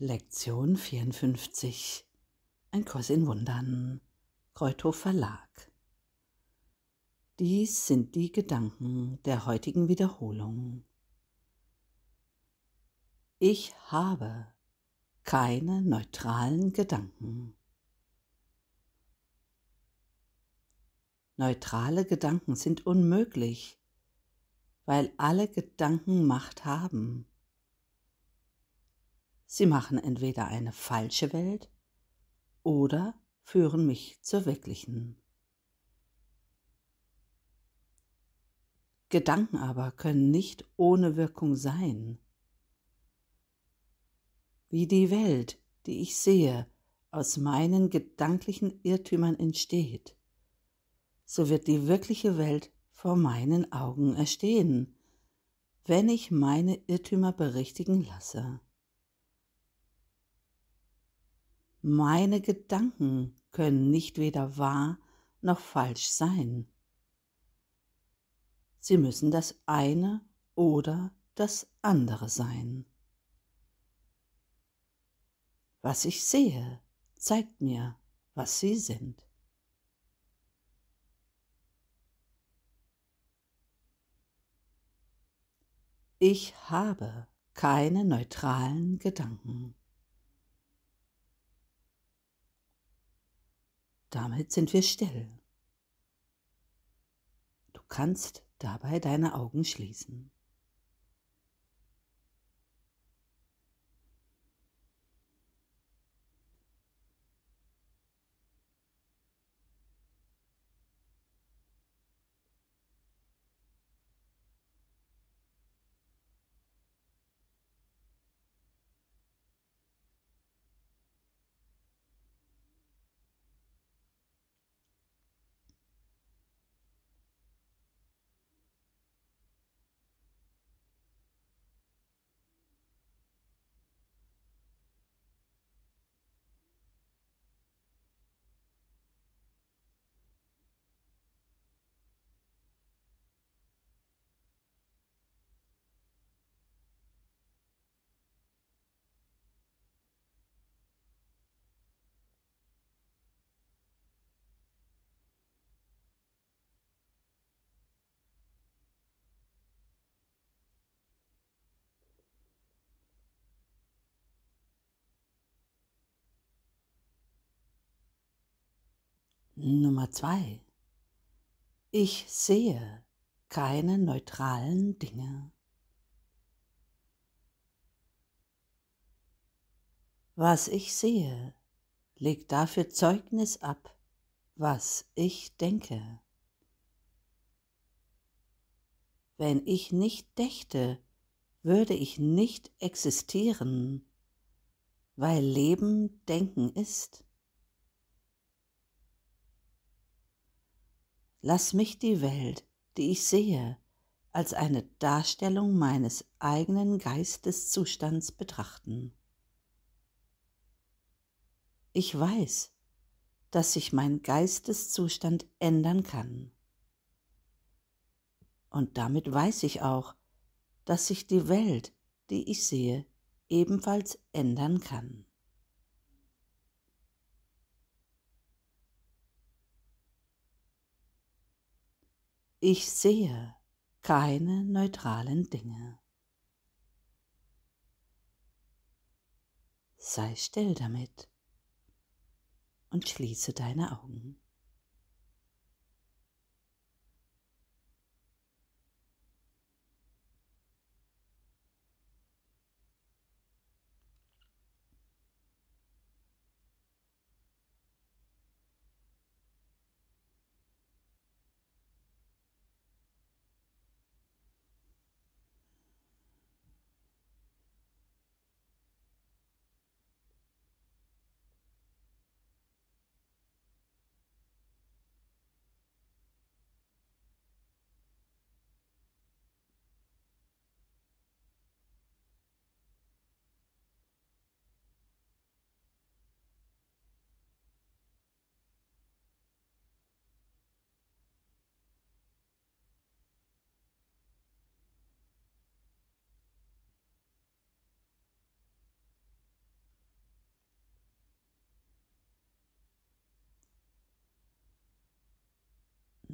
Lektion 54 Ein Kurs in Wundern Kreuthof Verlag Dies sind die Gedanken der heutigen Wiederholung. Ich habe keine neutralen Gedanken. Neutrale Gedanken sind unmöglich, weil alle Gedanken Macht haben. Sie machen entweder eine falsche Welt oder führen mich zur wirklichen. Gedanken aber können nicht ohne Wirkung sein. Wie die Welt, die ich sehe, aus meinen gedanklichen Irrtümern entsteht, so wird die wirkliche Welt vor meinen Augen erstehen, wenn ich meine Irrtümer berichtigen lasse. Meine Gedanken können nicht weder wahr noch falsch sein. Sie müssen das eine oder das andere sein. Was ich sehe, zeigt mir, was sie sind. Ich habe keine neutralen Gedanken. Damit sind wir still. Du kannst dabei deine Augen schließen. Nummer zwei. Ich sehe keine neutralen Dinge. Was ich sehe, legt dafür Zeugnis ab, was ich denke. Wenn ich nicht dächte, würde ich nicht existieren, weil Leben Denken ist. Lass mich die Welt, die ich sehe, als eine Darstellung meines eigenen Geisteszustands betrachten. Ich weiß, dass sich mein Geisteszustand ändern kann. Und damit weiß ich auch, dass sich die Welt, die ich sehe, ebenfalls ändern kann. Ich sehe keine neutralen Dinge. Sei still damit und schließe deine Augen.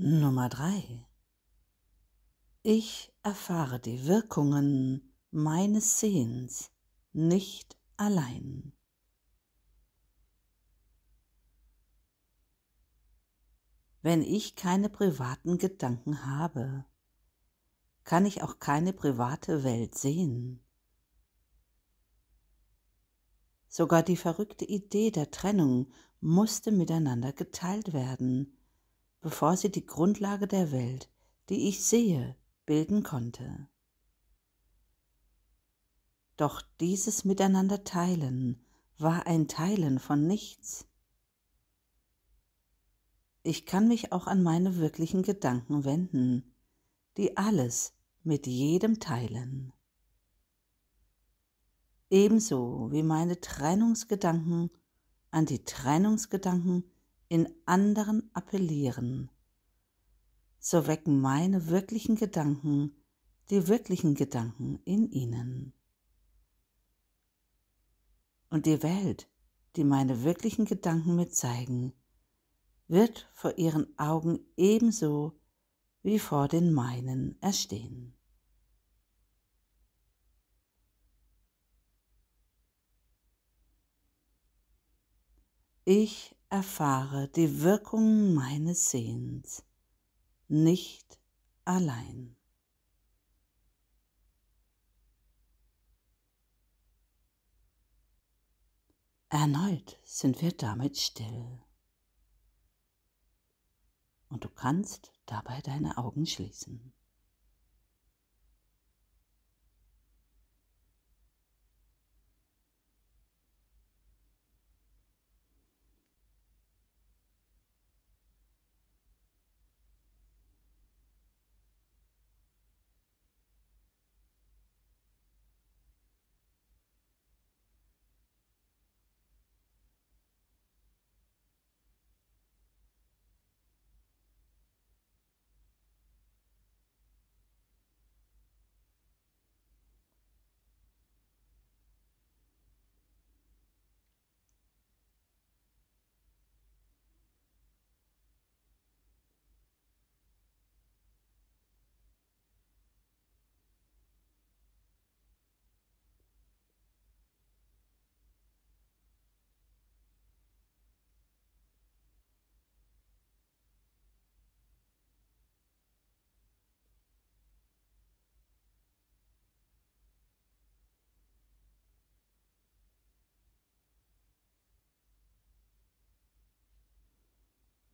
Nummer drei. Ich erfahre die Wirkungen meines Sehens nicht allein. Wenn ich keine privaten Gedanken habe, kann ich auch keine private Welt sehen. Sogar die verrückte Idee der Trennung musste miteinander geteilt werden, bevor sie die Grundlage der Welt, die ich sehe, bilden konnte. Doch dieses Miteinander teilen war ein Teilen von nichts. Ich kann mich auch an meine wirklichen Gedanken wenden, die alles mit jedem teilen. Ebenso wie meine Trennungsgedanken an die Trennungsgedanken in anderen appellieren, so wecken meine wirklichen Gedanken die wirklichen Gedanken in ihnen. Und die Welt, die meine wirklichen Gedanken mir zeigen, wird vor ihren Augen ebenso wie vor den meinen erstehen. Ich erfahre die Wirkungen meines Sehens nicht allein. Erneut sind wir damit still. Und du kannst dabei deine Augen schließen.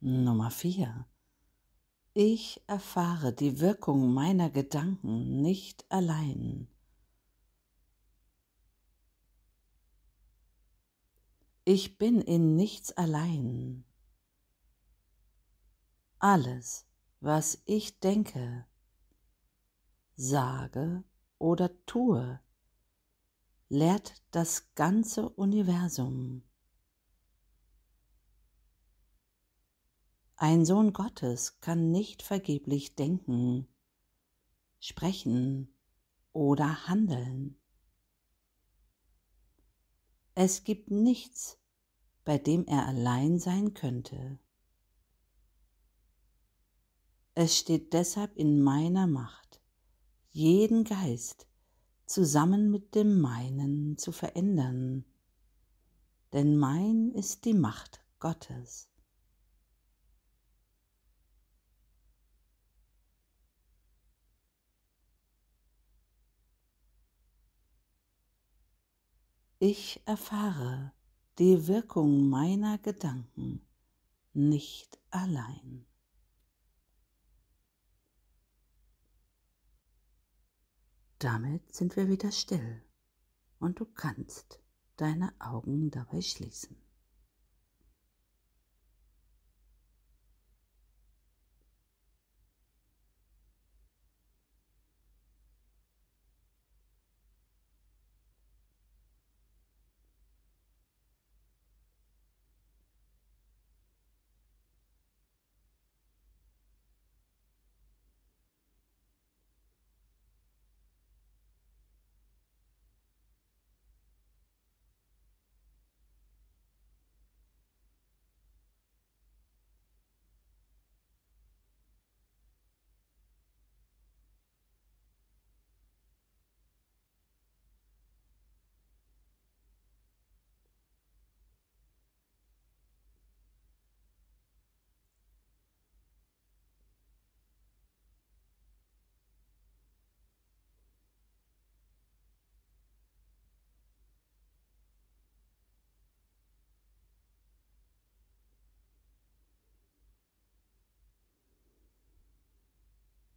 Nummer 4. Ich erfahre die Wirkung meiner Gedanken nicht allein. Ich bin in nichts allein. Alles, was ich denke, sage oder tue, lehrt das ganze Universum. Ein Sohn Gottes kann nicht vergeblich denken, sprechen oder handeln. Es gibt nichts, bei dem er allein sein könnte. Es steht deshalb in meiner Macht, jeden Geist zusammen mit dem meinen zu verändern, denn mein ist die Macht Gottes. Ich erfahre die Wirkung meiner Gedanken nicht allein. Damit sind wir wieder still und du kannst deine Augen dabei schließen.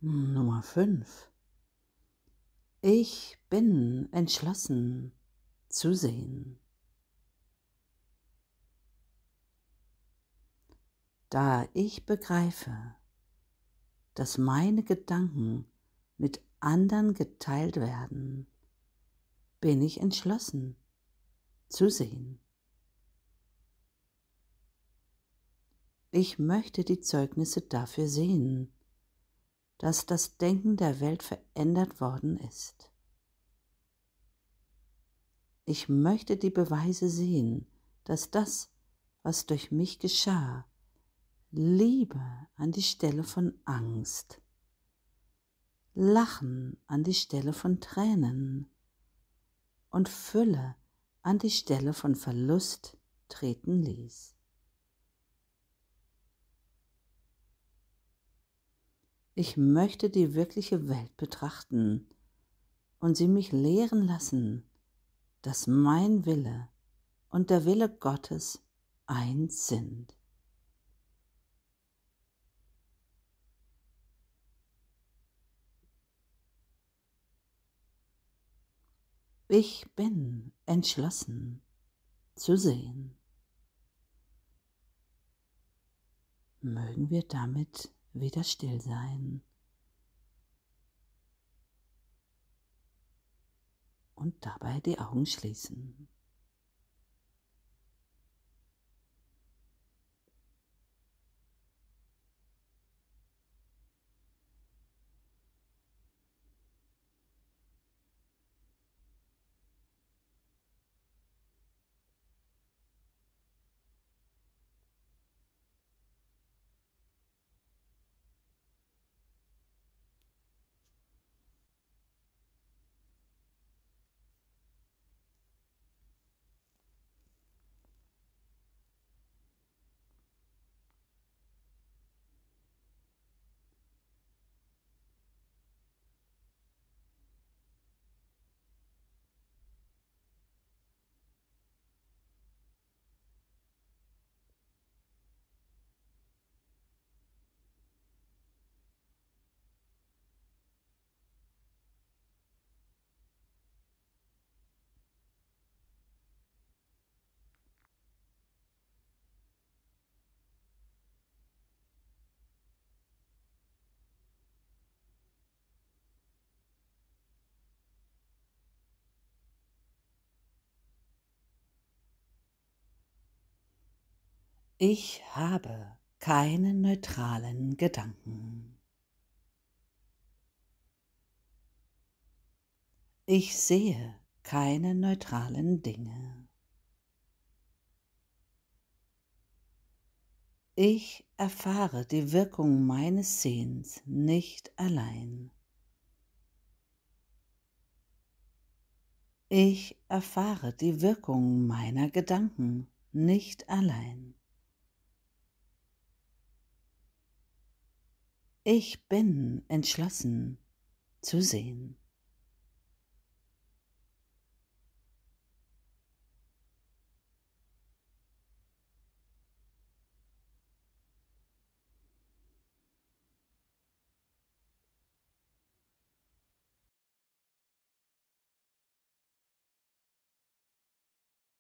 Nummer 5. Ich bin entschlossen zu sehen. Da ich begreife, dass meine Gedanken mit anderen geteilt werden, bin ich entschlossen zu sehen. Ich möchte die Zeugnisse dafür sehen, dass das Denken der Welt verändert worden ist. Ich möchte die Beweise sehen, dass das, was durch mich geschah, Liebe an die Stelle von Angst, Lachen an die Stelle von Tränen und Fülle an die Stelle von Verlust treten ließ. Ich möchte die wirkliche Welt betrachten und sie mich lehren lassen, dass mein Wille und der Wille Gottes eins sind. Ich bin entschlossen zu sehen. Mögen wir damit wieder still sein. Und dabei die Augen schließen. Ich habe keine neutralen Gedanken. Ich sehe keine neutralen Dinge. Ich erfahre die Wirkung meines Sehens nicht allein. Ich erfahre die Wirkung meiner Gedanken nicht allein. Ich bin entschlossen zu sehen.